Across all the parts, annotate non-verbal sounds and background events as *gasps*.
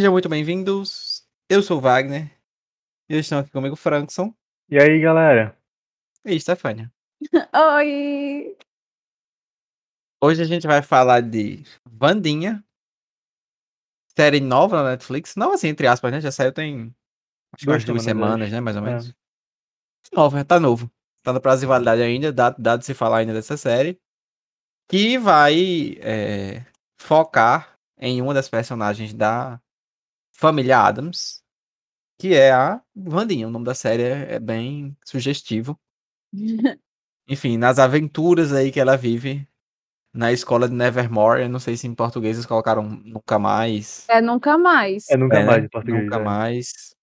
Sejam muito bem-vindos. Eu sou o Wagner. E estão aqui comigo Frankson E aí, galera? e Stefania. *laughs* Oi! Hoje a gente vai falar de Vandinha, série nova na Netflix. Nova assim, entre aspas, né? Já saiu tem acho que Duas duas semanas, semanas, né? Mais ou É. menos. Nova, tá novo. Tá no prazo de validade ainda, dá, dá de se falar ainda dessa série. Que vai é, focar em uma das personagens da família Adams, que é a Vandinha. O nome da série é, é bem sugestivo. *laughs* Enfim, nas aventuras aí que ela vive na escola de Nevermore. Eu não sei se em português eles colocaram nunca mais. É nunca mais. É nunca É, mais em português. Nunca é. mais.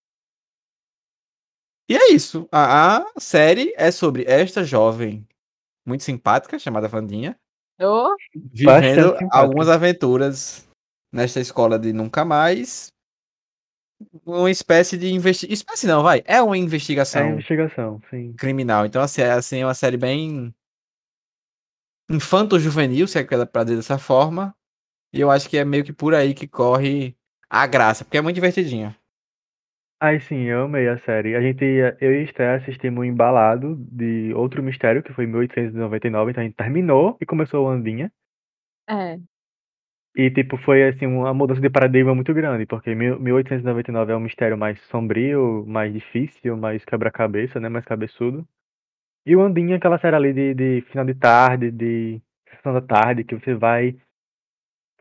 E é isso. A, a série é sobre esta jovem muito simpática, chamada Vandinha, Ô, vivendo algumas aventuras nesta escola de nunca mais. Uma espécie de investigação. Espécie não, vai. É uma É investigação investigação, sim. criminal. Então, assim, é, assim, é uma série bem infanto-juvenil, se é que dá pra dizer dessa forma. E eu acho que é meio que por aí que corre a graça, porque é muito divertidinha. Ai, sim, eu amei a série. A gente, ia- eu e Esther assistimos um embalado de outro mistério, que foi em 1899, então a gente terminou e começou o Andinha. é. E, tipo, foi, assim, uma mudança de paradigma muito grande, porque mil- 1899 é um mistério mais sombrio, mais difícil, mais quebra-cabeça, né, mais cabeçudo. E o Andinha aquela série ali de, de final de tarde, de sessão da tarde, que você vai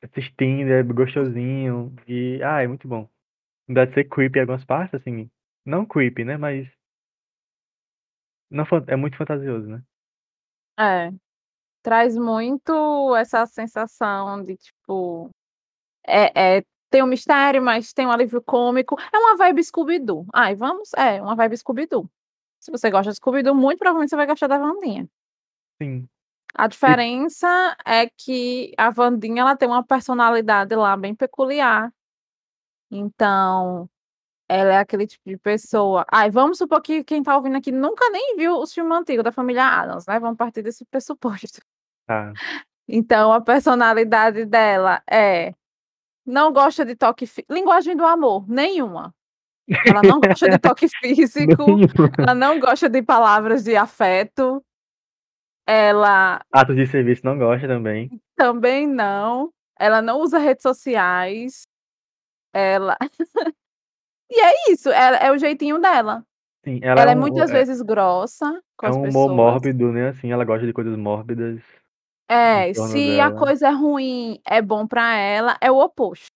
assistindo, é gostosinho, e, ah, é muito bom. Deve ser creepy em algumas partes, assim, não creepy, né, mas não, é muito fantasioso, né? É. Traz muito essa sensação de, tipo. É, é, tem um mistério, mas tem um alívio cômico. É uma vibe Scooby-Doo. Ai, vamos. É, uma vibe Scooby-Doo. Se você gosta de Scooby-Doo, muito provavelmente você vai gostar da Vandinha. Sim. A diferença é que a Vandinha ela tem uma personalidade lá bem peculiar. Então, ela é aquele tipo de pessoa. Ai, vamos supor que quem tá ouvindo aqui nunca nem viu os filmes antigos da família Adams, né? Vamos partir desse pressuposto. Tá. Então, a personalidade dela é não gosta de toque fí- linguagem do amor, nenhuma. Ela não gosta de toque *laughs* físico, ela não gosta de palavras de afeto. Ela Atos de serviço não gosta também. Também não. Ela não usa redes sociais. Ela. *laughs* e é isso, é, é o jeitinho dela. Sim, Ela, ela é um- muitas é- vezes grossa com É as um pessoas. humor mórbido, né? Assim, ela gosta de coisas mórbidas. É, se a dela. coisa é ruim é bom pra ela, é o oposto.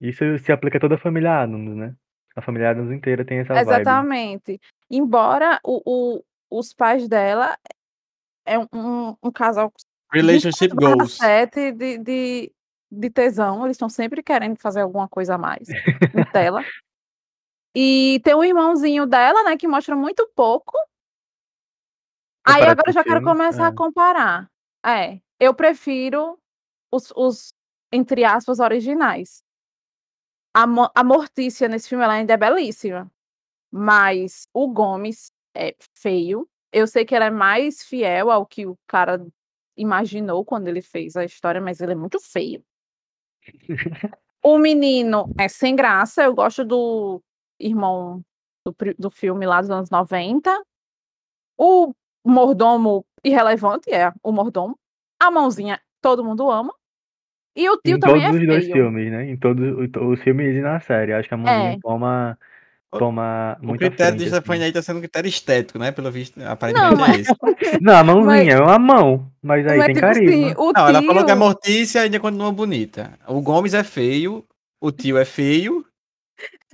Isso se aplica a toda a família Adams, né? A família Adams inteira tem essa vibe. Exatamente. Embora o, o- os pais dela é um, um, casal Relationship 24 barra goals. 7 de, de, de tesão. Eles estão sempre querendo fazer alguma coisa a mais *laughs* em tela. E tem um irmãozinho dela, né, que mostra muito pouco. Aí agora eu já quero começar a é. comparar. É, eu prefiro os, os entre aspas, originais. A, Mo- a Mortícia nesse filme ela ainda é belíssima. Mas o Gomes é feio. Eu sei que ela é mais fiel ao que o cara imaginou quando ele fez a história, mas ele é muito feio. *laughs* O menino é sem graça. Eu gosto do irmão do, do filme lá dos anos 90. O mordomo irrelevante é o mordomo. A mãozinha todo mundo ama. E o tio Em também todos é os dois feio. filmes, né? Em todos os filmes e na série. Acho que a mãozinha É. toma, O- toma O muito critério de frente, assim. Stefania aí tá sendo um critério estético, né? Pelo visto, aparentemente mas- é esse. *laughs* Não, a mãozinha é uma mão, mas aí Mas, tem tipo carisma. assim, o Não, ela falou que a tio- Mortícia ainda continua bonita. O Gomes é feio, o tio é feio.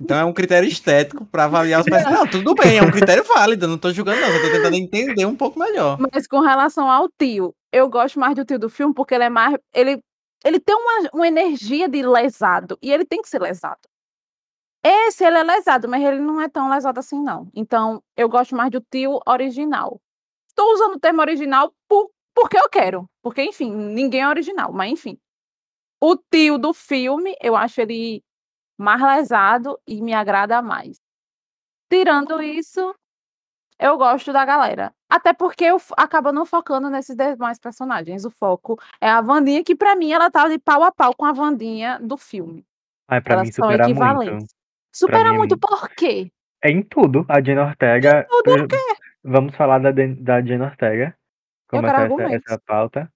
Então é um critério estético pra avaliar os personagens. Não, tudo bem, é um critério válido. Não tô julgando, não. Tô tentando entender um pouco melhor. Mas com relação ao tio, eu gosto mais do tio do filme porque ele é mais. Ele, ele tem uma, uma energia de lesado. E ele tem que ser lesado. Esse ele é lesado, mas ele não é tão lesado assim, não. Então, eu gosto mais do tio original. Estou usando o termo original por, porque eu quero. Porque, enfim, ninguém é original, mas enfim. O tio do filme, eu acho ele mais lesado e me agrada mais. Tirando isso, eu gosto da galera. Até porque eu acaba não focando nesses demais personagens. O foco é a Wandinha, que pra mim ela tá de pau a pau com a Wandinha do filme. Ai, pra Elas mim são supera muito. equivalentes. Supera mim é muito muito. por quê? É em tudo. A Jenna Ortega. Tudo o pri- Vamos falar da, da Jenna Ortega. Eu quero Começar essa, argumentos. essa pauta.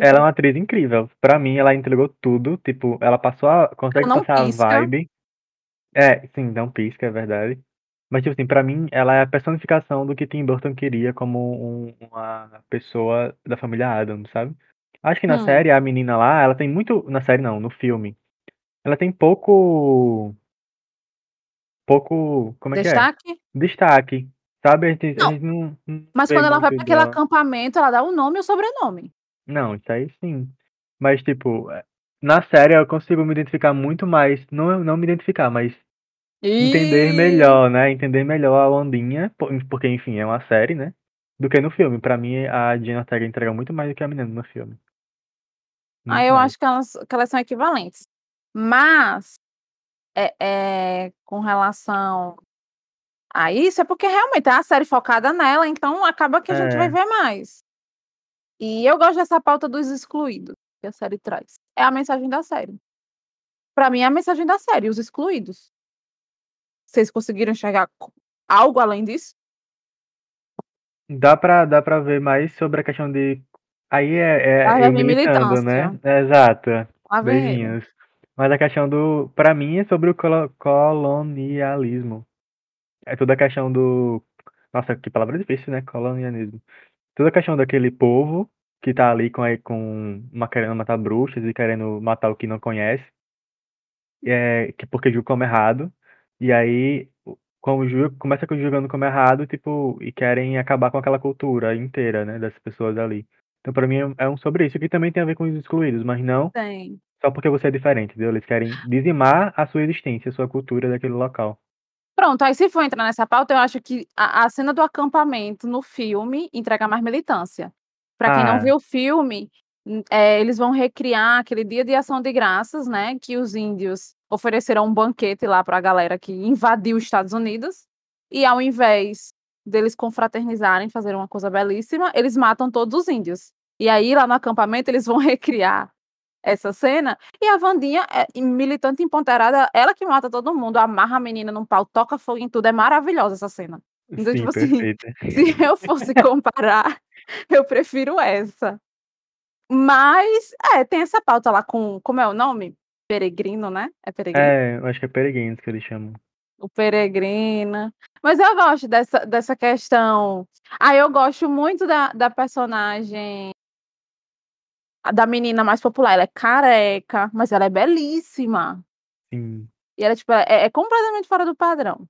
Ela é uma atriz incrível. Pra mim, ela entregou tudo. Tipo, ela passou a. Consegue passar pisca. a vibe. É, sim, não pisca, é verdade. Mas, tipo assim, pra mim, ela é a personificação do que Tim Burton queria como um- uma pessoa da família Adams, sabe? Acho que na Hum. série, a menina lá, ela tem muito. Na série não, no filme. Ela tem pouco. Pouco. Como é que é? Destaque? Destaque. Sabe? A gente, a Não, gente não, não Mas quando ela vai pra aquele acampamento, ela dá o nome e o sobrenome. Não, isso aí sim. Mas, tipo, é, na série eu consigo me identificar muito mais. Não, não me identificar, mas entender E melhor, né? Entender melhor a Ondinha, po- porque, enfim, é uma série, né? Do que no filme. Pra mim, a Jenna Ortega entrega muito mais do que a menina no filme. aí Muito eu mais. acho que elas, que elas são equivalentes. Mas é, é, com relação a isso, é porque realmente é a série focada nela, então acaba que a gente vai É. ver mais. E eu gosto dessa pauta dos excluídos que a série traz. É a mensagem da série. Pra mim, é a mensagem da série, os excluídos. Vocês conseguiram enxergar algo além disso? Dá pra, dá pra ver mais sobre a questão de. Aí é, é minha militando, né? É, exato. Ele. Beijinhos. Mas a questão do. Pra mim é sobre o colo- colonialismo. É toda a questão do. Nossa, que palavra difícil, né? Colonialismo. Toda a questão daquele povo que tá ali com, com uma, querendo matar bruxas e querendo matar o que não conhece. É, que porque julga como errado. E aí, como julga, começa com julgando como errado, tipo, e querem acabar com aquela cultura inteira, né? Das pessoas ali. Então, pra mim, é um sobre isso, que também tem a ver com os excluídos, mas não Tem. só porque você é diferente, entendeu? Eles querem dizimar a sua existência, a sua cultura daquele local. Pronto, aí se for entrar nessa pauta, eu acho que a, a cena do acampamento no filme entrega mais militância. Pra quem não Ah, viu o filme, n- é, eles vão recriar aquele dia de ação de graças, né? Que os índios ofereceram um banquete lá pra galera que invadiu os Estados Unidos. E ao invés deles confraternizarem, fazer uma coisa belíssima, eles matam todos os índios. E aí, lá no acampamento, eles vão *laughs* recriar essa cena. E a Vandinha, é, militante empoderada, ela que mata todo mundo, amarra a menina num pau, toca fogo em tudo. É maravilhosa essa cena. Então, sim, tipo assim, *laughs* se eu fosse comparar, eu prefiro essa. Mas, é, tem essa pauta lá com, como é o nome? Peregrino, né? É Peregrino? É, eu acho que é peregrinos que eles chamam. O Peregrino. Mas eu gosto dessa, dessa questão. Ah, eu gosto muito da, da personagem da menina mais popular. Ela é careca, mas ela é belíssima. Sim. E ela, tipo, é, é completamente fora do padrão.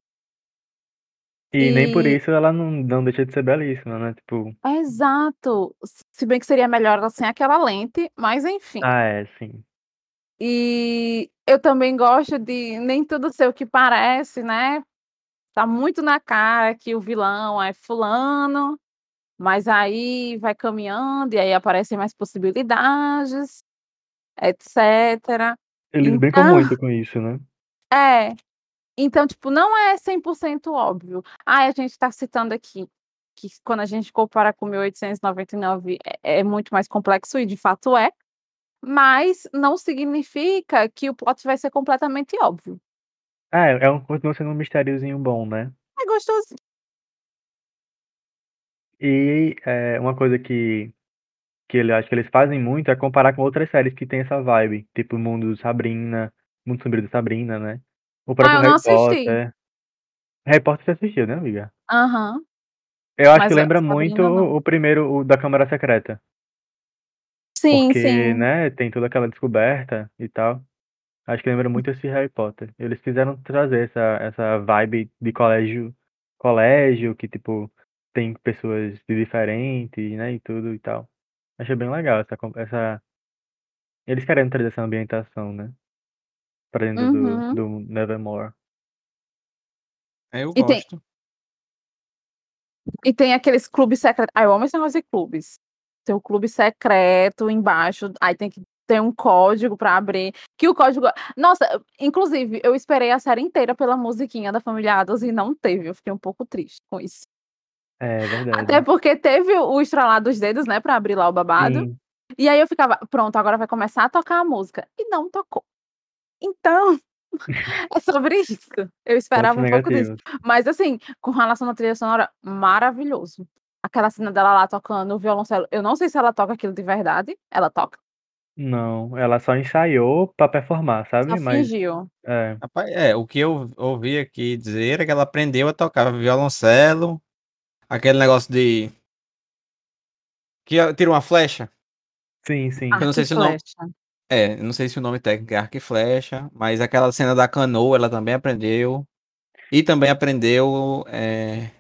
E nem por E isso ela não, não deixa de ser belíssima, né? Tipo, exato. Se bem que seria melhor ela sem aquela lente, mas enfim. ah, é, sim. E eu também gosto de nem tudo ser o que parece, né? Tá muito na cara que o vilão é fulano, mas aí vai caminhando e aí aparecem mais possibilidades, etc. Eles brincam Então, muito com isso, né? é. Então, tipo, não é 100% óbvio. Ah, a gente tá citando aqui que quando a gente compara com 1899 é, é muito mais complexo, e de fato é, mas não significa que o plot vai ser completamente óbvio. É, é um, continua sendo um mistériozinho bom, né? É gostoso. E é, uma coisa que, que ele acho que eles fazem muito é comparar com outras séries que tem essa vibe, tipo Mundo do Sabrina, Mundo Sombrio da Sabrina, né? O Ah, próprio eu não Harry assisti. Potter. Harry Potter você assistiu, né, amiga? Aham. Eu acho Mas que lembra muito não. o primeiro, o da Câmara Secreta. Sim, Porque, sim. né, tem toda aquela descoberta e tal. Acho que lembra muito esse Harry Potter. Eles quiseram trazer essa, essa vibe de colégio, colégio, que, tipo, tem pessoas de diferentes, né, e tudo e tal. Achei bem legal essa, essa... Eles querendo trazer essa ambientação, né, pra dentro do, Uhum. do Nevermore. É, eu E tem, gosto. e tem aqueles clubes secretos. Ah, eu amo esse negócio de clubes. Tem o clube secreto embaixo, aí tem que ter um código pra abrir. Que o código. Nossa, inclusive, eu esperei a série inteira pela musiquinha da família Adams e não teve. Eu fiquei um pouco triste com isso. É Até verdade. porque teve o estralar dos dedos, né, pra abrir lá o babado. Sim. E aí eu ficava, pronto, agora vai começar a tocar a música. E não tocou. Então, *laughs* É sobre isso. Eu esperava Pontos um pouco disso. Mas assim, com relação à trilha sonora, maravilhoso. Aquela cena dela lá tocando o violoncelo, eu não sei se ela toca aquilo de verdade. Ela toca? Não, ela só ensaiou pra performar, Só sabe? Mas fingiu. é. Rapaz, é, o que eu ouvi aqui dizer é que ela aprendeu a tocar violoncelo, aquele negócio de que tira uma flecha. Sim, sim. Eu não sei se o nome-. É, eu não sei se o nome técnico é arco e flecha, mas aquela cena da canoa ela também aprendeu. E também aprendeu é,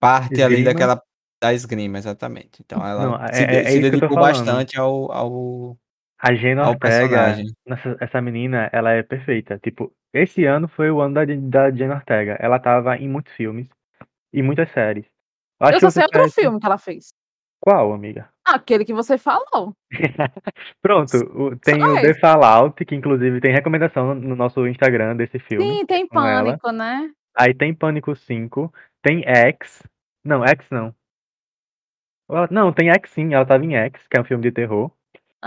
parte ali Esgrima? daquela da esgrima, exatamente. Então ela Não, é- se, é- é se tô dedicou bastante ao, ao, A Gena ao Ortega, personagem. nessa, essa menina, ela é perfeita. Tipo, esse ano foi o ano da, da Ortega. Ela tava em muitos filmes e muitas séries. Acho Eu só sei outro conhece- filme que ela fez. Qual, amiga? Aquele que você falou. *laughs* Pronto, o- tem Só o The Fallout, que inclusive tem recomendação no nosso Instagram desse filme. Sim, tem ela. pânico, né? Aí tem Pânico 5, tem X. Não, X não. Ela- Não, tem X sim, ela tava em X, que é um filme de terror.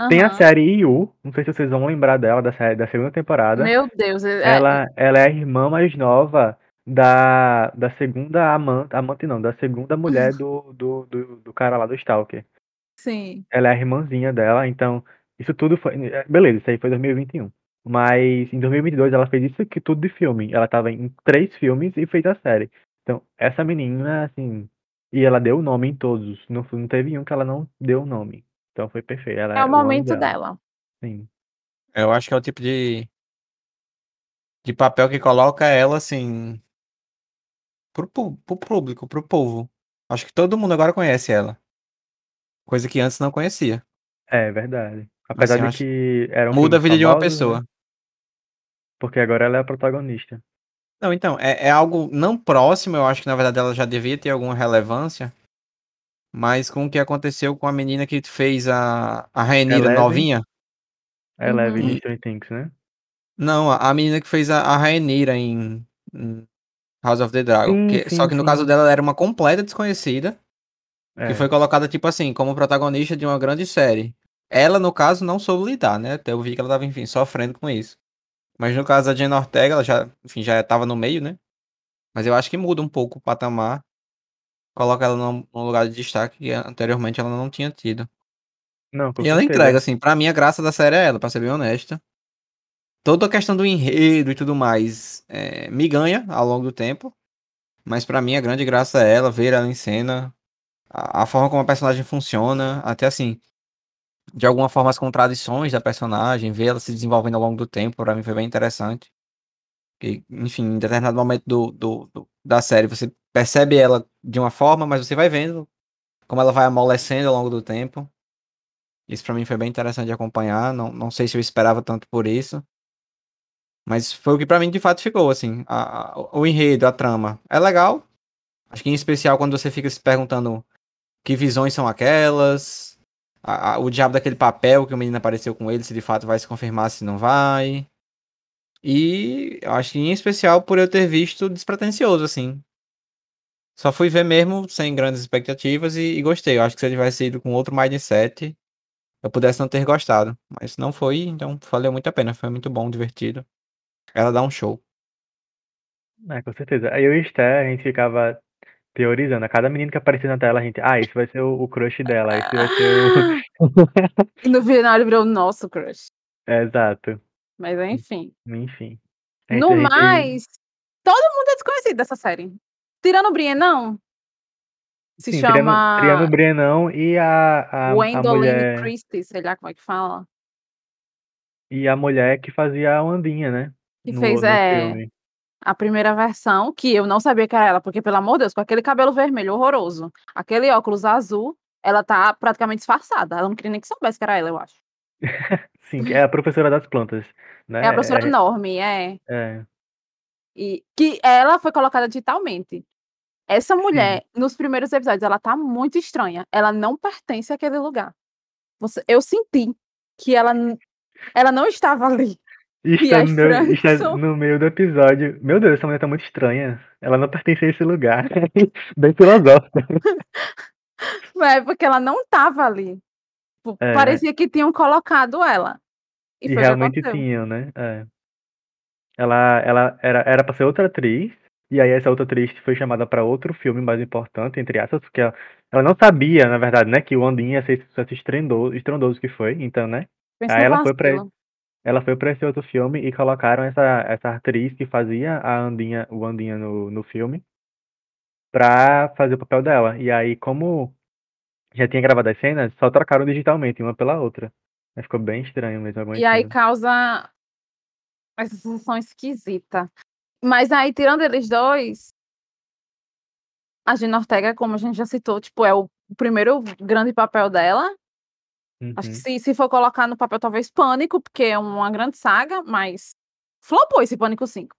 Tem a série IU, não sei se vocês vão lembrar dela, da, série, da segunda temporada. Meu Deus. é- Ela, ela é a irmã mais nova da, da segunda amante, amante não, da segunda mulher *laughs* do, do, do, do cara lá do Stalker. Sim. Ela é a irmãzinha dela, então isso tudo foi. é, Beleza, isso aí foi 2021. Mas em 2022 ela fez isso aqui tudo de filme. Ela tava em três filmes e fez a série. Então, essa menina, assim. E ela deu o nome em todos. Não, não teve um que ela não deu o nome. Então foi perfeito. Ela, É o ano momento dela. Sim. Eu acho que é o tipo de de papel que coloca ela assim pro, pro público, pro povo. Acho que todo mundo agora conhece ela. Coisa que antes não conhecia. É verdade. Apesar Assim, de que eram Muda a vida de uma né? pessoa. Porque agora ela é a protagonista. Não, então, é, é algo não próximo, eu acho que na verdade ela já devia ter alguma relevância. Mas com o que aconteceu com a menina que fez a, a Rainira Eleven? novinha. Ela é Uhum. Stranger Things, né? Não, a, a menina que fez a, a Rainira em, em House of the Dragon. Sim, que- sim, só que no sim. caso dela ela era uma completa desconhecida. É. Que foi colocada, tipo assim, como protagonista de uma grande série. Ela, no caso, não soube lidar, né? Até eu vi que ela tava, enfim, sofrendo com isso. Mas no caso da Jenna Ortega, ela já, enfim, já tava no meio, né? Mas eu acho que muda um pouco o patamar. Coloca ela num, num lugar de destaque que anteriormente ela não tinha tido. Não, e ela certeza. entrega, assim, pra mim a graça da série é ela, pra ser bem honesta. Toda a questão do enredo e tudo mais é, me ganha ao longo do tempo. Mas pra mim a grande graça é ela, ver ela em cena, a, a forma como a personagem funciona, até assim, de alguma forma as contradições da personagem, ver ela se desenvolvendo ao longo do tempo, pra mim foi bem interessante. Enfim, em determinado momento do, do- do- da série, você percebe ela de uma forma, mas você vai vendo como ela vai amolecendo ao longo do tempo. Isso pra mim foi bem interessante de acompanhar. Não, não sei se eu esperava tanto por isso. Mas foi o que pra mim de fato ficou, assim. A- a- o enredo, a trama. É legal. Acho que em especial quando você fica se perguntando que visões são aquelas. a- o diabo daquele papel que o menino apareceu com ele, se de fato vai se confirmar, se não vai. E acho que em especial por eu ter visto despretensioso, assim. Só fui ver mesmo sem grandes expectativas e, e gostei. Eu acho que se eu tivesse ido com outro mindset, eu pudesse não ter gostado. Mas não foi, então valeu muito a pena. Foi muito bom, divertido. Ela dá um show. É, com certeza. Aí eu e Esther, a gente ficava teorizando. A cada menino que aparecia na tela, a gente, ah, esse vai ser o, o crush dela, esse vai ser o. *laughs* E no final ele virou o nosso crush. É, exato. Mas enfim. Enfim. Gente- No gente- mais, todo mundo é desconhecido dessa série. Tirando o Brienão, se sim, chama Triano, Triano Brenão e a, a, Gwendoline mulher. Christie, sei lá como é que fala. E a mulher que fazia a Ondinha, né? Que no, fez no é, filme. a primeira versão, que eu não sabia que era ela, porque, pelo amor de Deus, com aquele cabelo vermelho horroroso, aquele óculos azul, ela tá praticamente disfarçada. Ela não queria nem que soubesse que era ela, eu acho. *laughs* Sim, é a professora das plantas. Né? É a professora enorme, é. é, E que ela foi colocada digitalmente. Essa mulher, nos primeiros episódios, ela tá muito estranha. Ela não pertence àquele lugar. Você, eu senti que ela, ela não estava ali. Está, a no, meio- está Frankson? no meio do episódio. Meu Deus, essa mulher tá muito estranha. Ela não pertence a esse lugar. *laughs* Bem filosófica. *laughs* É porque ela não estava ali. Tipo, É. Parecia que tinham colocado ela. E, E, realmente tinham, né? É. ela, ela era, era pra ser outra atriz, e aí essa outra atriz foi chamada pra outro filme mais importante, entre aspas, porque ela, ela não sabia, na verdade, né, que o Andinha ia ser esse sucesso estrondoso, estrondoso que foi, então, né? Pensa Aí ela foi pra vacilo. Ela foi pra esse outro filme e colocaram essa, essa atriz que fazia a Andinha, o Andinha no, no filme pra fazer o papel dela. E aí, como já tinha gravado as cenas, só trocaram digitalmente uma pela outra. Aí ficou bem estranho mesmo E aí causa essa sensação esquisita. Mas aí, tirando eles dois, a Gina Ortega, como a gente já citou, tipo, é o primeiro grande papel dela. Acho que Uhum. se, se for colocar no papel, talvez Pânico, porque é uma grande saga, mas flopou esse Pânico 5.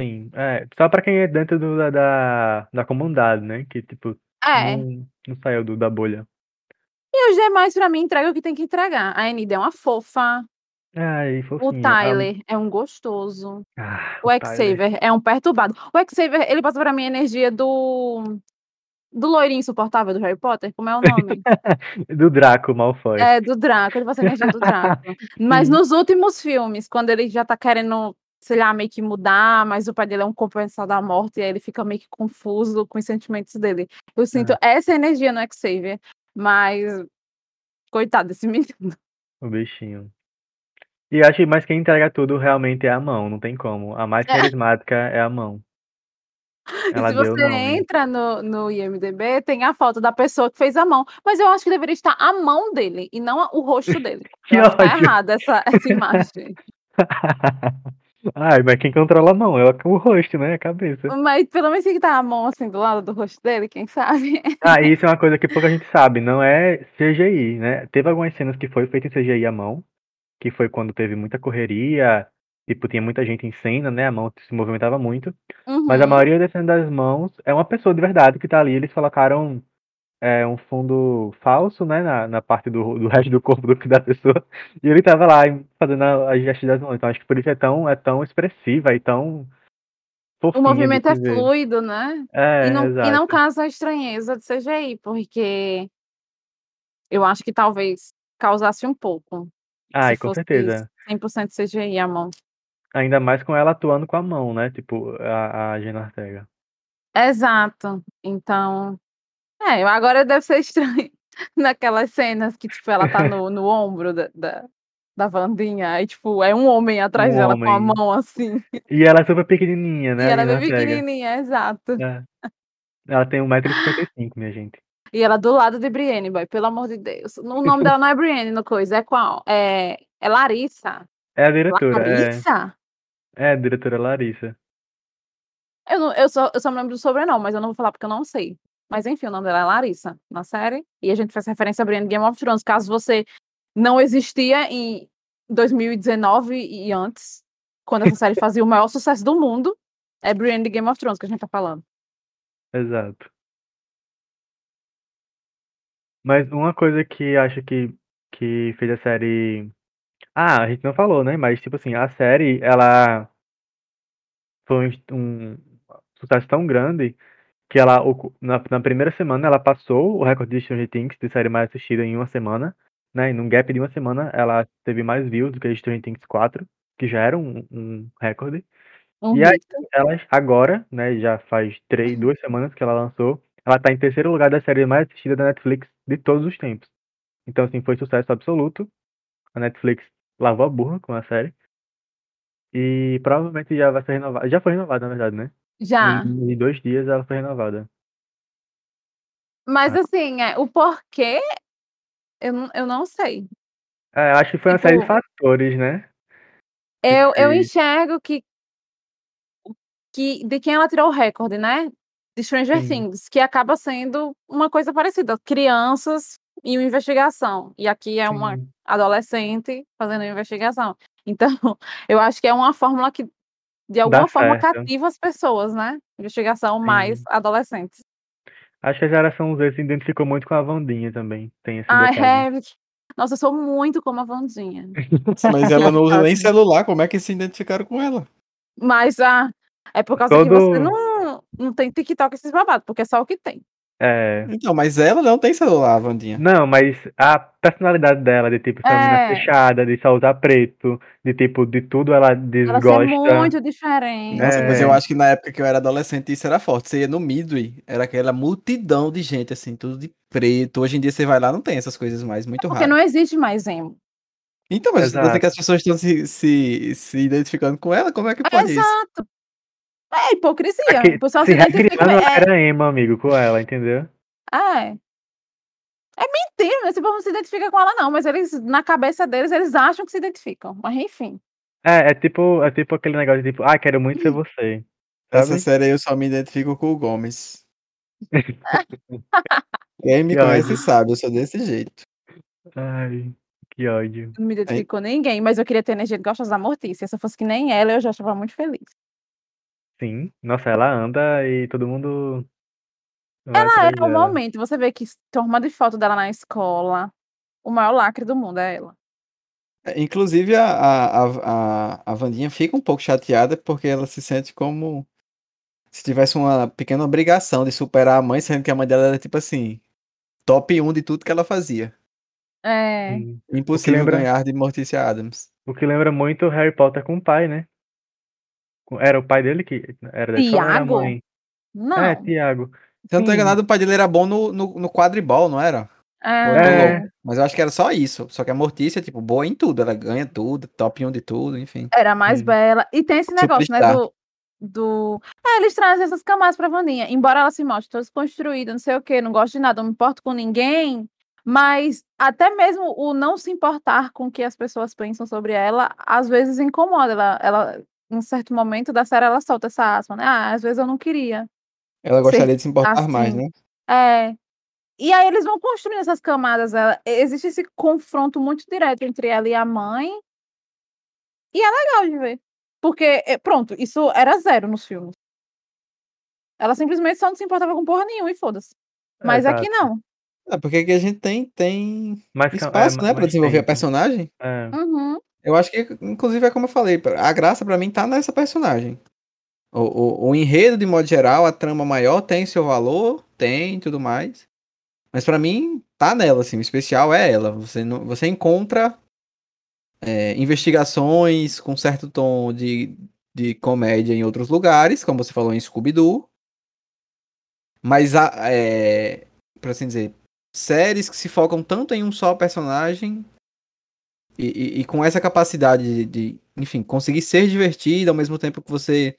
Sim, é, só pra quem é dentro do- da, da, da comunidade, né? Que, tipo, É. não, não saiu do, da bolha. E os demais, pra mim, entrega o que tem que entregar. A Enida é uma fofa. Ai, O. Tyler é um gostoso. Ah, O. Xavier é um perturbado. O Xavier, ele passa pra mim a energia do. Do loirinho insuportável do Harry Potter. Como é o nome? *laughs* Do Draco Malfoy. é, do Draco. Ele a energia do Draco. *laughs* Mas nos últimos filmes, quando ele já tá querendo, sei lá, meio que mudar, mas o pai dele é um compensado da morte, e aí ele fica meio que confuso com os sentimentos dele. Eu sinto essa energia no Xavier. Mas. Coitado desse *laughs* menino. O bichinho. E acho que mais quem entrega tudo realmente é a mão, não tem como. A mais É. carismática é a mão. *laughs* E Ela se você entra no, no IMDB, tem a foto da pessoa que fez a mão. Mas eu acho que deveria estar a mão dele e não a- o rosto dele. *laughs* Que eu tá errada essa, *laughs* essa imagem. Ai, mas quem controla a mão é o rosto, né? A cabeça. Mas pelo menos tem que estar a mão assim do lado do rosto dele, quem sabe? Ah, isso é uma coisa que pouca gente sabe, não é CGI, né? Teve algumas cenas que foi feito em CGI à mão, que foi quando teve muita correria, tipo, tinha muita gente em cena, né? A mão se movimentava muito. Mas a Uhum. maioria das cenas das mãos é uma pessoa de verdade que tá ali. Eles colocaram é, um fundo falso, né? Na, na parte do, do resto do corpo do, da pessoa. E ele tava lá fazendo as gestos das mãos. Então acho que por isso é tão, é tão expressiva e tão O fofinha de movimento é fluido, né? É, E não, e não exato. causa estranheza de CGI, porque eu acho que talvez causasse um pouco. Se com certeza. 100% CGI a mão. Ainda mais com ela atuando com a mão, né? Tipo, a, a Gina Ortega. Exato. Então, é, agora deve ser estranho *laughs* naquelas cenas que, tipo, ela tá no, *laughs* no ombro da, da, da Wandinha, aí, tipo, é um homem atrás Um dela com a homem. mão assim, E ela é super pequenininha, e né? A ela é bem pequenininha, exato. É. Ela tem 1,55m, *gasps* minha gente. E ela do lado de Brienne, boy, pelo amor de Deus. O nome dela não é Brienne no coisa, é qual? É, é Larissa. É a diretora, é. Larissa? É diretora Larissa. Eu, não, eu, só, eu só me lembro do sobrenome, mas eu não vou falar porque eu não sei. Mas enfim, o nome dela é Larissa, na série. E a gente faz referência a Brienne Game of Thrones. Caso você não existia em 2019 e antes, quando essa série *laughs* fazia o maior sucesso do mundo, é Brienne de Game of Thrones que a gente tá falando. Exato. Mas uma coisa que acho que, que fez a série. Ah, a gente não falou, né? Mas, tipo assim, a série, ela foi um, um sucesso tão grande que ela, na, na primeira semana, ela passou o recorde de Stranger Things de série mais assistida em uma semana, né? E num gap de uma semana, ela teve mais views do que Stranger Things 4, que já era um, um recorde. E aí, ela agora, né, já faz três, duas semanas que ela lançou, ela tá em terceiro lugar da série mais assistida da Netflix de todos os tempos. Então, assim, foi sucesso absoluto. A Netflix lavou a burra com a série. E provavelmente já vai ser renovada. Já foi renovada, na verdade, né? Já. Em, em dois dias ela foi renovada. Mas Ah. assim, é, o porquê, eu, não- eu não sei. É, acho que foi uma série de Tipo, fatores, né? Eu, eu enxergo que, que de quem ela tirou o recorde, né? De Stranger Sim. Things, que acaba sendo uma coisa parecida. Crianças e uma investigação. E aqui é uma Sim. adolescente fazendo uma investigação. Então, *laughs* eu acho que é uma fórmula que, de Dá alguma forma, certo. cativa as pessoas, né? Investigação mais Sim. adolescentes. Acho que a geração Z se identificou muito com a Wandinha também. Tem esse Ai, detalhe. Harry. Nossa, eu sou muito como a Vandinha. *laughs* Mas ela não *laughs* usa nem Assim. celular, como é que se identificaram com ela? Mas ah, é por causa que você Todo. não, não tem TikTok esses babados, porque é só o que tem. É. Então, mas ela não tem celular, a Wandinha. Não, mas a personalidade dela, de tipo, ser É. fechada, de só usar preto, de tipo, de tudo ela Ela desgosta. ser muito diferente. Nossa, mas É. eu acho que na época que eu era adolescente isso era forte. Você ia no Midway, era aquela multidão de gente, assim, tudo de preto. Hoje em dia você vai lá, não tem essas coisas mais, muito Porque raro. não existe mais emo. Então, mas você Exato. que as pessoas estão se, se, se identificando com ela, como é que pode isso? Exato. É hipocrisia. Aqui, O pessoal se se identifica. recriando É, era emo, amigo, com ela, entendeu? é. É mentira, esse povo não se identifica com ela, não, mas eles, na cabeça deles, eles acham que se identificam. Mas enfim. É, é tipo, é tipo aquele negócio de tipo, ah, quero muito ser você. Essa Sabe? série aí eu só me identifico com o Gomes. *laughs* Quem me Que conhece ódio. sabe, eu sou desse jeito. Ai, que ódio. Não me identifico com ninguém, mas eu queria ter energia de gostas da Mortícia. Se eu fosse que nem ela, eu já estava muito feliz. Sim. Nossa, ela anda e todo mundo. Ela é o momento. Você vê que turma de foto dela na escola. O maior lacre do mundo é ela. É, Inclusive, a, a, a, a, a Wandinha fica um pouco chateada porque ela se sente como se tivesse uma pequena obrigação de superar a mãe, sendo que a mãe dela era tipo assim, top 1 de tudo que ela fazia. É. Impossível lembra- ganhar de Mortícia Adams. O que lembra muito Harry Potter com o pai, né? Era o pai dele que era da escola era a mãe? Não. É, Tiago. Se eu não tô enganado, o pai dele era bom no, no, no quadribol, não era? É. louco? Mas eu acho que era só isso. Só que a Mortícia, tipo, boa em tudo. Ela ganha tudo, top 1 de tudo, enfim. Era mais Sim. bela. E tem esse negócio, né? Superstar. Do, do. É, eles trazem essas camadas pra Vandinha. Embora ela se mostre toda desconstruída, não sei o quê, não gosto de nada, não me importo com ninguém. Mas até mesmo o não se importar com o que as pessoas pensam sobre ela, às vezes incomoda. Ela, ela em certo momento da série, ela solta essa asma, né? Ah, às vezes eu não queria. Ela gostaria de se importar assim. mais, né? É. E aí eles vão construindo essas camadas. ela- existe esse confronto muito direto entre ela e a mãe. E é legal de ver. Porque, é, pronto, isso era zero nos filmes. Ela simplesmente só não se importava com porra nenhuma e foda-se. Mas aqui Exato. não. É, porque aqui a gente tem, tem Mas, espaço, é, né, pra mais desenvolver a tempo. personagem. É. Uhum. Eu acho que, inclusive, é como eu falei, a graça pra mim tá nessa personagem. O, o, o enredo, de modo geral, a trama maior tem seu valor, tem tudo mais. Mas pra mim, tá nela, assim, o especial é ela. Você, não, você encontra é, investigações com certo tom de, de comédia em outros lugares, como você falou em Scooby-Doo. Mas, a, é, por assim dizer, séries que se focam tanto em um só personagem e, e- com essa capacidade de, de, enfim, conseguir ser divertido ao mesmo tempo que você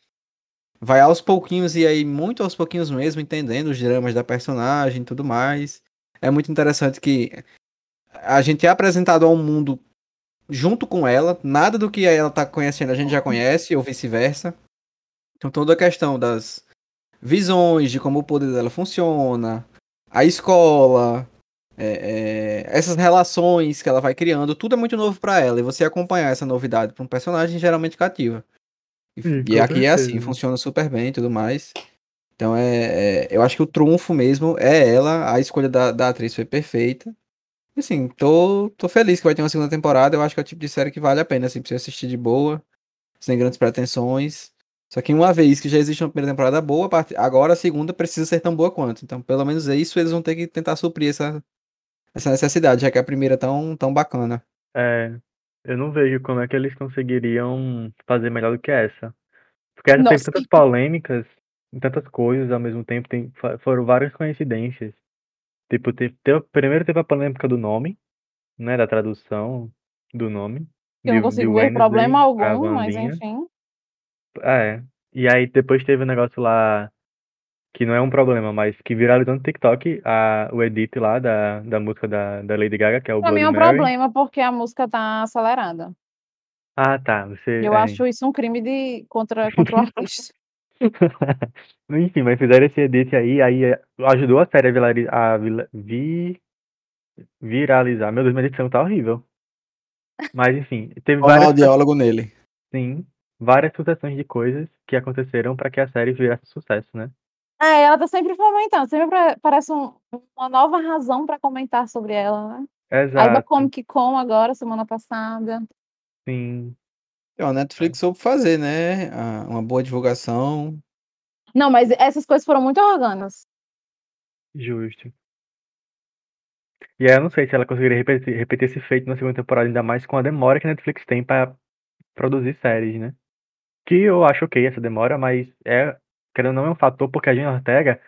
vai aos pouquinhos e aí muito aos pouquinhos mesmo entendendo os dramas da personagem e tudo mais. É muito interessante que a gente é apresentado a um mundo junto com ela, nada do que ela tá conhecendo a gente já conhece ou vice-versa. Então toda a questão das visões de como o poder dela funciona, a escola, é, é, essas relações que ela vai criando, tudo é muito novo pra ela. E você acompanhar essa novidade pra um personagem geralmente cativa. E, Sim, e aqui é assim, certeza. funciona super bem e tudo mais. Então é, é- eu acho que o trunfo mesmo é ela, a escolha da, da atriz foi perfeita. E assim, tô, tô feliz que vai ter uma segunda temporada. Eu acho que é o tipo de série que vale a pena, assim, pra você assistir de boa, sem grandes pretensões. Só que uma vez que já existe uma primeira temporada boa, agora a segunda precisa ser tão boa quanto. Então, pelo menos é isso, eles vão ter que tentar suprir essa, essa necessidade, já que a primeira é tão, tão bacana. É, eu não vejo como é que eles conseguiriam fazer melhor do que essa. Porque essa Nossa. teve tantas polêmicas, tantas coisas ao mesmo tempo, tem, foram várias coincidências. Tipo, teve, teve- primeiro teve a polêmica do nome, né, da tradução do nome. Eu de- não consigo ver problema algum, mas enfim. É, e aí depois teve o negócio lá, que não é um problema, mas que viralizou no TikTok, a, o edit lá da, da música da, da Lady Gaga, que é o Pra mim é um Mary. problema porque a música tá acelerada. Ah, tá, você... Eu é. acho isso um crime de contra, *laughs* contra o artista. *laughs* Enfim, mas fizeram esse edit aí, aí é, ajudou a série a, vilari- a vila- vi- viralizar. Meu Deus, minha edição tá horrível. Mas enfim, teve várias, audiólogo nele. sim, várias sucessões de coisas que aconteceram pra que a série virasse sucesso, né? É, ela tá sempre fomentando, sempre pra- parece um- uma nova razão pra comentar sobre ela, né? Aí da Exato, Comic Con agora, semana passada. sim. Então, a Netflix soube fazer, né? Uma boa divulgação. Não, mas essas coisas foram muito orgânicas. Justo. E aí eu não sei se ela conseguiria repetir, repetir esse feito na segunda temporada, ainda mais com a demora que a Netflix tem pra produzir séries, né? Que eu acho ok essa demora, mas é, querendo ou não, é um fator porque a Jenna Ortega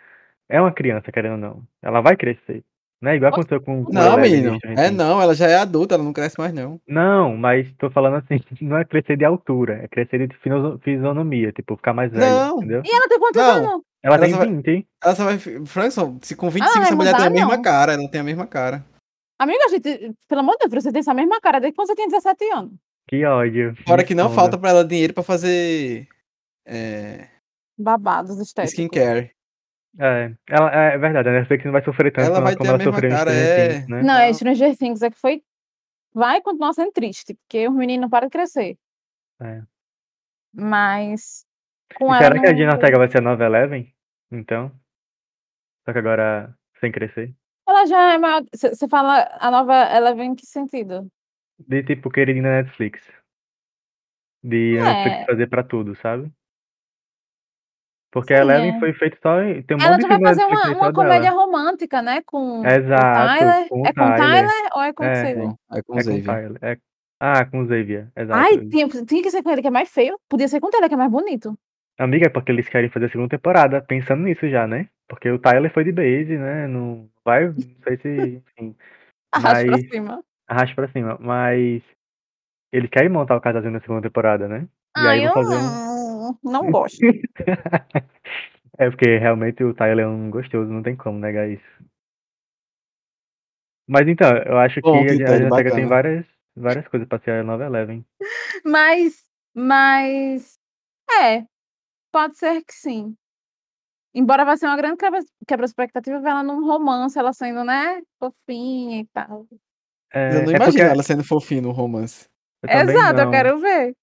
é uma criança, querendo ou não. Ela vai crescer. Né? Igual aconteceu com, com Não, menino. É não, ela já é adulta, ela não cresce mais, não. Não, mas tô falando assim, *laughs* não é crescer de altura, é crescer de fisionomia, tipo, ficar mais velha, Não. entendeu? E ela tem quantos Não. anos? Ela, Ela tem só vai- 20. Ela só vai. Frankson, se com 25 Ah, essa mulher tem a mudar, mesma não. cara, ela tem a mesma cara. Amiga, a gente, pelo amor de Deus, você tem essa mesma cara desde quando você tinha 17 anos. Que ódio. Fora que não falta pra ela dinheiro pra fazer é, Babados estéticos. skincare. É, ela, é verdade, a Netflix não vai sofrer tanto Ela vai como ter a ela mesma sofreu em cara, Stranger é. Things, né? Não, é. Stranger Things, é que foi. Vai continuar sendo triste, porque os meninos não param de crescer. É. Mas. Com E ela. será que a Gina Ortega vai ser a nova Eleven? Então? Só que agora sem crescer? Ela já é maior. Você fala a nova Eleven em que sentido? De tipo queridinha Netflix. De a Netflix É. fazer pra tudo, sabe? Porque Sim, a Eleven é. foi feita só em. Tem um Ela monte vai fazer uma, aí uma comédia dela. romântica, né? Com, Exato, Tyler. com é com o Tyler. Tyler ou é com o É. Xavier? É com É com o Xavier. É... Ah, com o Xavier, exato. Ai, tinha, tinha que ser com ele que é mais feio. Podia ser com o Tyler que é mais bonito. Amiga, é porque eles querem fazer a segunda temporada, pensando nisso já, né? Porque o Tyler foi de base, né? Não vai, não sei se, enfim, *laughs* Arraste pra Mas- cima. arraste pra cima. Mas eles querem montar o casalzinho na segunda temporada, né? E aí Ai, eu vão fazer um... não, não *laughs* gosto. É porque realmente o Tyler é um gostoso, não tem como negar isso. Mas então, eu acho Bom que a critério, Gina Ortega tem várias, várias coisas pra ser a nova Eleven. Mas, mas, é, pode ser que sim. Embora vai ser uma grande quebra, quebra expectativa ver ela num romance, ela sendo, né, fofinha e tal. É, Eu não é imagino porque ela sendo fofinha no romance. eu Exato, eu quero ver.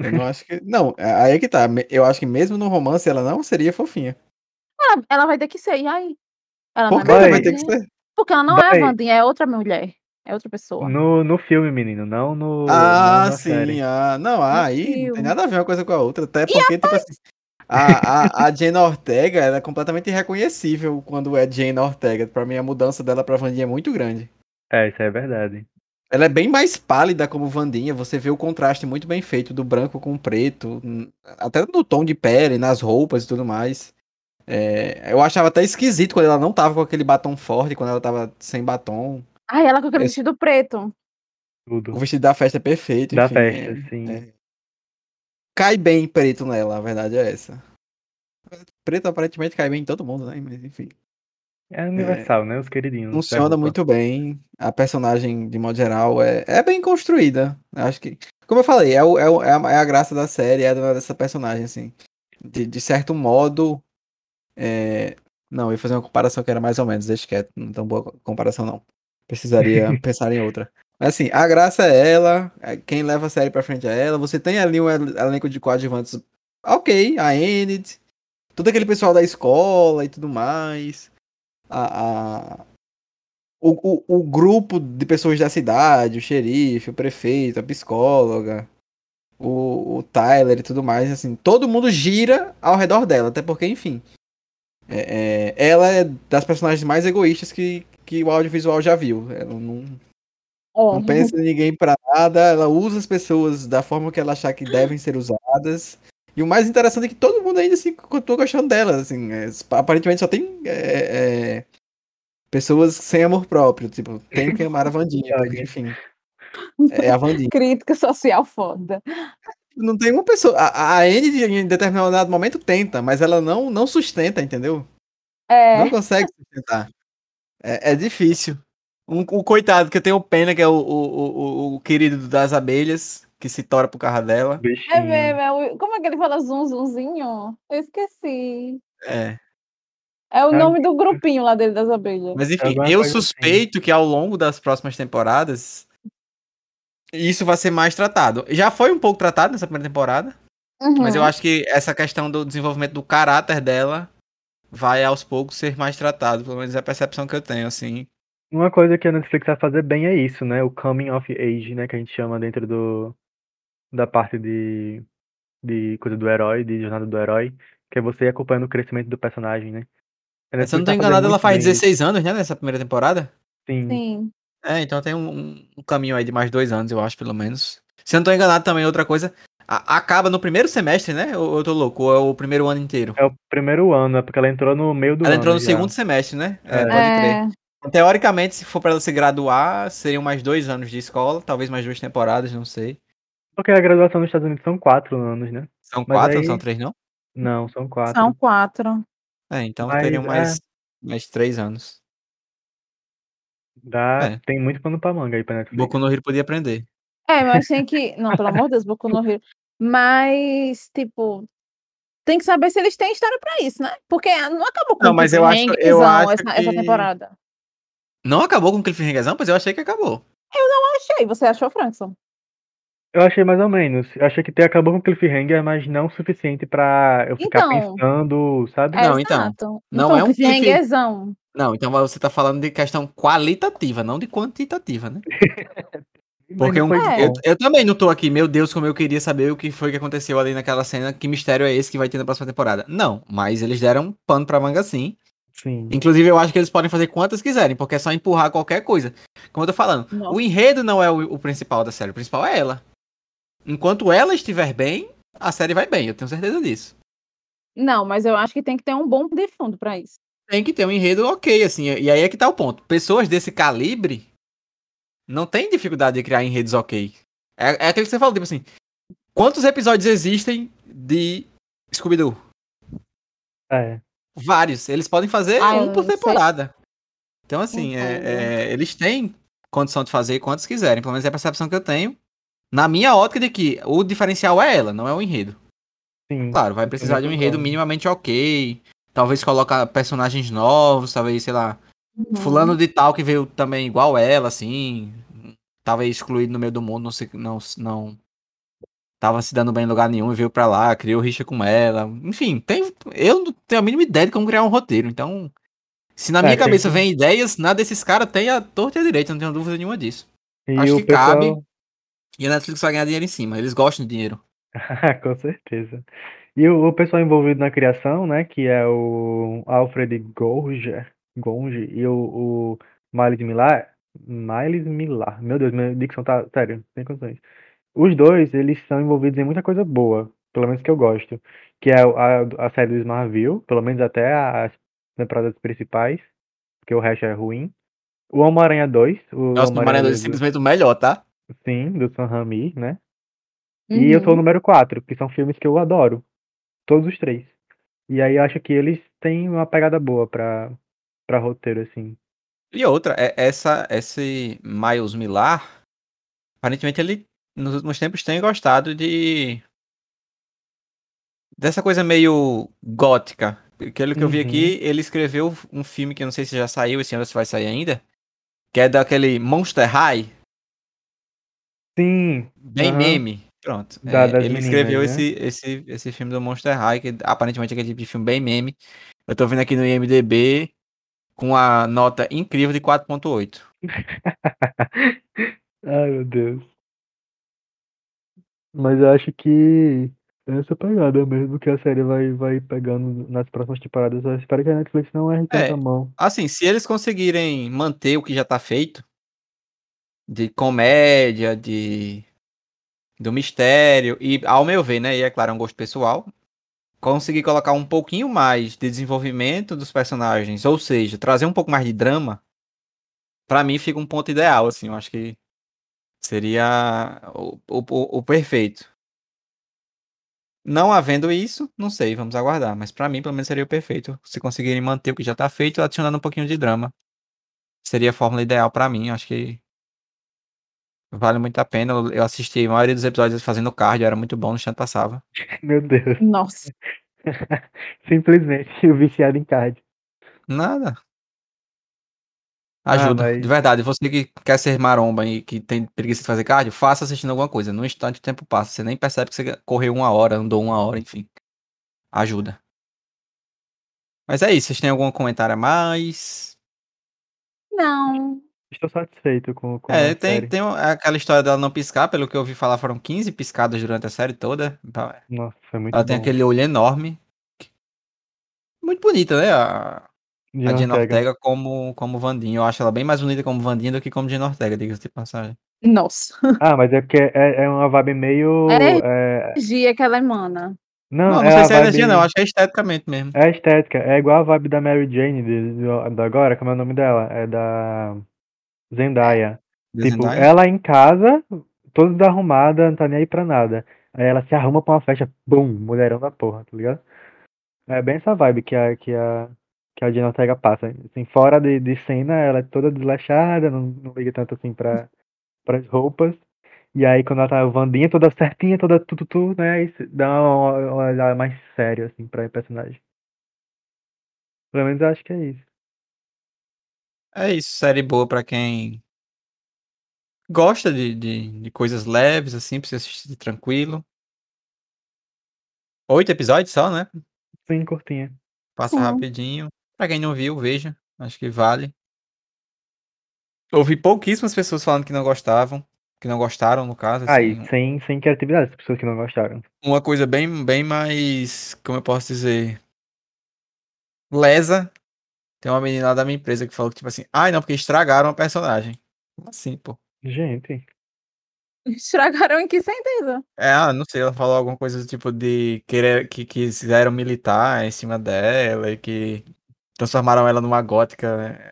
Eu não acho que. Não, aí é que tá. Eu acho que mesmo no romance ela não seria fofinha. Ela, ela vai ter que ser, e aí? Ela Por não que é ela Vai. ter que ser? Porque ela não é a Vandinha, é outra mulher. É outra pessoa. No, no filme, menino, não no não Ah, na sim. série. Ah, não, ah, aí não filme. tem nada a ver uma coisa com a outra. Até porque, tipo assim. A, a, a Jenna Ortega ela é completamente irreconhecível quando é Jenna Ortega. Pra mim, a mudança dela pra Vandinha é muito grande. É, isso é verdade. Ela é bem mais pálida como Vandinha. Você vê o contraste muito bem feito do branco com o preto. Até no tom de pele, nas roupas e tudo mais. É, eu achava até esquisito quando ela não tava com aquele batom forte, quando ela tava sem batom. Ai, ela com aquele Esse- vestido preto. Tudo. O vestido da festa é perfeito. Da enfim, festa, é- sim. é. Cai bem preto nela, a verdade é essa. Preto aparentemente cai bem em todo mundo, né? Mas enfim. É universal, né? Os queridinhos. Funciona muito bem. A personagem, de modo geral, é, é bem construída. Acho que. Como eu falei, é, o, é, o- é a, é a graça da série, é a dessa personagem, assim. De, de certo modo. é, Não, eu ia fazer uma comparação que era mais ou menos, deixa quieto. Não tão boa comparação, não. Precisaria *laughs* pensar em outra. Mas assim, a graça é ela. é Quem leva a série pra frente é ela. Você tem ali um el- elenco de coadjuvantes. Ok, a Enid. Todo aquele pessoal da escola e tudo mais. A, a- o, o, o grupo de pessoas da cidade, o xerife, o prefeito, a psicóloga, o, o Tyler e tudo mais, assim, todo mundo gira ao redor dela, até porque, enfim, é- é, ela é das personagens mais egoístas que, que o audiovisual já viu. Ela não, não pensa em ninguém pra nada, ela usa as pessoas da forma que ela achar que devem ser usadas. E o mais interessante é que todo mundo ainda assim continua gostando dela, assim, é, aparentemente só tem é, é, pessoas sem amor próprio, tipo, tem que amar a Vandinha, porque, *laughs* enfim, é a Vandinha. Crítica social foda. Não tem uma pessoa, a, a Anne em determinado momento tenta, mas ela não, não sustenta, entendeu? É, Não consegue sustentar. É, é difícil. Um, o coitado que eu tenho pena, que é o, o, o, o querido das abelhas, que se tora pro carro dela. é Bichinho. mesmo. é o- Como é que ele fala zum, zumzinho? Eu esqueci. É. É o Ah, nome do grupinho lá dele das abelhas. Mas enfim, eu coisa assim. suspeito que ao longo das próximas temporadas isso vai ser mais tratado. Já foi um pouco tratado nessa primeira temporada, mas eu Uhum. acho que essa questão do desenvolvimento do caráter dela vai aos poucos ser mais tratado, pelo menos é a percepção que eu tenho, assim. Uma coisa que a Netflix vai fazer bem é isso, né? O coming of age, né? Que a gente chama dentro do da parte de, de coisa do herói, de jornada do herói, que é você ir acompanhando o crescimento do personagem, né? A Se eu não tô tá enganado, ela faz bem 16 anos, né, nessa primeira temporada? isso. Sim. Sim. É, então tem um, um- caminho aí de mais dois anos, eu acho, pelo menos. Se eu não tô enganado também, outra coisa, a- acaba no primeiro semestre, né? Ou eu tô louco? Ou é o primeiro ano inteiro? É o primeiro ano, é porque ela entrou no meio do Ela ano. entrou no já. segundo semestre, né? É, É. pode crer. É, Então, Teoricamente, se for pra ela se graduar, seriam mais dois anos de escola, talvez mais duas temporadas, não sei. Porque a graduação nos Estados Unidos são quatro anos, né? São Mas quatro, aí- não são três, não? Não, são quatro. são quatro. É, então Mas, teriam é. mais, mais três anos. Dá, É. Tem muito pano pra manga aí pra Netflix. Boku no Hero podia aprender. É, mas tem que. Não, pelo amor de Deus, Boku no Hero. Mas, tipo, tem que saber se eles têm história pra isso, né? Porque não acabou com Não, mas eu acho- eu acho essa, essa que- temporada. Não acabou com o Cliffhangerzão, pois eu achei que acabou. Achei, você achou, Frankson? Eu achei mais ou menos. Eu achei que ter acabou com o cliffhanger, mas não o suficiente pra eu ficar Então. pensando, sabe? É, Não, então. exato. Não é um cliffhanger. cliffhangerzão. Não, então você tá falando de questão qualitativa, não de quantitativa, né? *laughs* Mas Porque não um- foi É. eu, bom. eu também não tô aqui, meu Deus, como eu queria saber o que foi que aconteceu ali naquela cena, que mistério é esse que vai ter na próxima temporada. Não, mas eles deram pano pra manga sim. Sim. Inclusive, eu acho que eles podem fazer quantas quiserem, porque é só empurrar qualquer coisa. Como eu tô falando, Nossa. o enredo não é o, o principal da série, o principal é ela. Enquanto ela estiver bem, a série vai bem, eu tenho certeza disso. Não, mas eu acho que tem que ter um bom de fundo pra isso. Tem que ter um enredo ok, assim, e aí é que tá o ponto. Pessoas desse calibre não tem dificuldade de criar enredos ok. É, é aquilo que você falou, tipo assim, quantos episódios existem de Scooby-Doo? É. Vários. Eles podem fazer Ah, um por eu sei. temporada. Então, assim, é- é, eles têm condição de fazer quantos quiserem. Pelo menos é a percepção que eu tenho. Na minha ótica de que o diferencial é ela, não é o enredo. Sim. Claro, vai precisar de um enredo minimamente ok. Talvez colocar personagens novos, talvez, sei lá, Uhum. fulano de tal que veio também igual ela, assim. Tava excluído no meio do mundo, não se, não, não tava se dando bem em lugar nenhum e veio pra lá, criou rixa com ela. Enfim, tem, eu não tenho a mínima ideia de como criar um roteiro. Então, se na É, minha cabeça que- vem ideias, nada desses caras tem a torta e a direita, não tenho dúvida nenhuma disso. E Acho que cabe. E a Netflix vai ganhar dinheiro em cima. Eles gostam de dinheiro. *laughs* Com certeza. E o, o pessoal envolvido na criação, né, que é o Alfred Gorge, Gonge e o, o Miles Millar, Miles Millar, meu Deus, minha dicção tá, sério, sem condições. Os dois, eles são envolvidos em muita coisa boa, pelo menos que eu gosto, que é a, a série do Smallville, pelo menos até as temporadas principais, porque o resto é ruim. O Homem-Aranha 2, o Nossa, o Homem-Aranha 2 é simplesmente o melhor, tá? Sim, do Sam Raimi, né? E eu sou o Uhum. número 4, que são filmes que eu adoro. Todos os três. E aí eu acho que eles têm uma pegada boa pra, pra roteiro, assim. E outra, é, essa, esse Miles Millar, aparentemente ele, nos últimos tempos, tem gostado de. dessa coisa meio gótica. Pelo que eu vi Uhum. aqui, ele escreveu um filme que eu não sei se já saiu esse ano, se vai sair ainda, que é daquele Monster High, Sim, bem Aham. meme. Pronto. Da- É, ele meninas, escreveu né? esse, esse, esse filme do Monster High, que aparentemente é aquele tipo de filme bem meme. Eu tô vendo aqui no IMDB com a nota incrível de 4.8. *laughs* Ai, meu Deus. Mas eu acho que é essa pegada mesmo que a série vai, vai pegando nas próximas temporadas. Eu espero que a Netflix não erre É. tanta mão. Assim, se eles conseguirem manter o que já tá feito, de comédia, de do mistério, e ao meu ver, né, e é claro, é um gosto pessoal, conseguir colocar um pouquinho mais de desenvolvimento dos personagens, ou seja, trazer um pouco mais de drama, pra mim fica um ponto ideal, assim, eu acho que seria o, o, o perfeito. Não havendo isso, não sei, vamos aguardar. Mas pra mim, pelo menos, seria o perfeito. Se conseguirem manter o que já tá feito, adicionando um pouquinho de drama. Seria a fórmula ideal pra mim. Acho que vale muito a pena. Eu- Eu assisti a maioria dos episódios fazendo cardio, era muito bom, no instante passava. *laughs* Meu Deus. Nossa. *laughs* Simplesmente o viciado em card. Nada. Ah, Ajuda. mas- De verdade, você que quer ser maromba e que tem preguiça de fazer cardio, faça assistindo alguma coisa. No instante o tempo passa. Você nem percebe que você correu uma hora, andou uma hora, enfim. Ajuda. Mas é isso. Vocês têm algum comentário a mais? Não. Estou satisfeito com, com É, a tem, série. tem aquela história dela não piscar, pelo que eu ouvi falar, foram 15 piscadas durante a série toda. Nossa, foi muito Ela tem bom. aquele olho enorme. Muito bonita, né? A, Gina a Gina Ortega. Ortega como, como Vandinha. Eu acho ela bem mais bonita como Vandinha do que como Gina Ortega, diga-se de passagem. Nossa. Ah, mas é porque é, é uma vibe meio. É. é- Energia que ela emana. Não, Não, não é sei se é energia, vibe- não. Acho que é esteticamente mesmo. É estética, é igual a vibe da Mary Jane de, de- da agora, como é o nome dela? É da Zendaya. Da Tipo, Zendaya. ela em casa, toda desarrumada, não tá nem aí pra nada. Aí ela se arruma pra uma festa, bum, mulherão da porra, tá ligado? É bem essa vibe que a, que a, que a Jenna Ortega passa. Assim, fora de, de cena, ela é toda desleixada, não, não liga tanto assim pra, pras roupas. E aí quando ela tá Vandinha toda certinha, toda tututu, né? Aí dá uma, uma olhada mais séria, assim, pra personagem. Pelo menos eu acho que é isso. É isso, série boa pra quem gosta de, de, de coisas leves, assim, pra você assistir tranquilo. Oito episódios só, né? Sim, curtinha. Passa Uhum. rapidinho. Pra quem não viu, veja. Acho que vale. Ouvi pouquíssimas pessoas falando que não gostavam. Que não gostaram, no caso. Aí, Assim, sem, sem criatividade, as pessoas que não gostaram. uma coisa bem, bem mais. Como eu posso dizer? Lesa. Tem uma menina lá da minha empresa que falou que, tipo assim, ai não, porque estragaram a personagem. Como assim, pô? Gente, *laughs* Estragaram em que sentido? É, ah, não sei, ela falou alguma coisa do tipo de querer que, que fizeram militar em cima dela e que transformaram ela numa gótica né,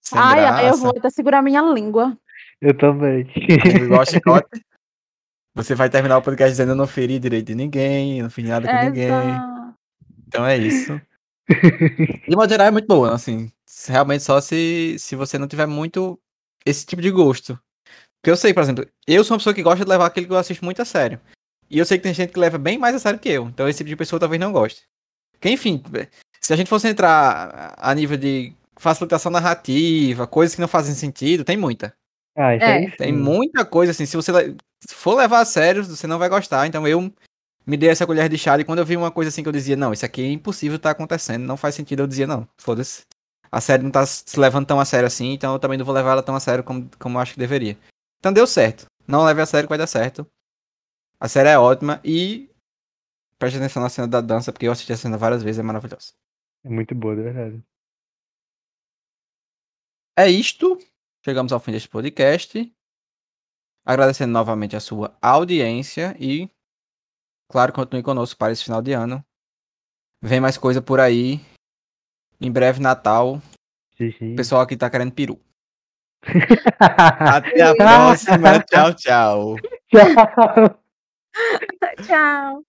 sem Ai, graça. eu vou até segurar minha língua. eu também. Igual *laughs* chicote. Você vai terminar o podcast dizendo eu não feri direito de ninguém, não fiz nada com ninguém. Essa... Então é isso. De modo geral é muito boa, assim. Realmente só se, se você não tiver muito esse tipo de gosto. Porque eu sei, por exemplo, eu sou uma pessoa que gosta de levar aquilo que eu assisto muito a sério. E eu sei que tem gente que leva bem mais a sério que eu. Então esse tipo de pessoa talvez não goste. Porque, enfim, se a gente fosse entrar a nível de facilitação narrativa, coisas que não fazem sentido, tem muita. ah, isso É. Tem muita coisa assim. Se você for levar a sério, você não vai gostar. Então eu me dei essa colher de chá e quando eu vi uma coisa assim que eu dizia, não, isso aqui é impossível tá acontecendo, não faz sentido, eu dizia, não, foda-se. A série não tá se levando tão a sério assim, então eu também não vou levar ela tão a sério como, como eu acho que deveria. Então deu certo. Não leve a sério que vai dar certo. A série é ótima e preste atenção na cena da dança, porque eu assisti a cena várias vezes, é maravilhosa. É muito boa, de verdade. É isto. Chegamos ao fim deste podcast. Agradecendo novamente a sua audiência e, claro, continue conosco para esse final de ano. Vem mais coisa por aí. Em breve, Natal. Xixi. O pessoal aqui tá querendo peru. *laughs* Até a próxima. Tchau, tchau. *laughs* Tchau. Tchau.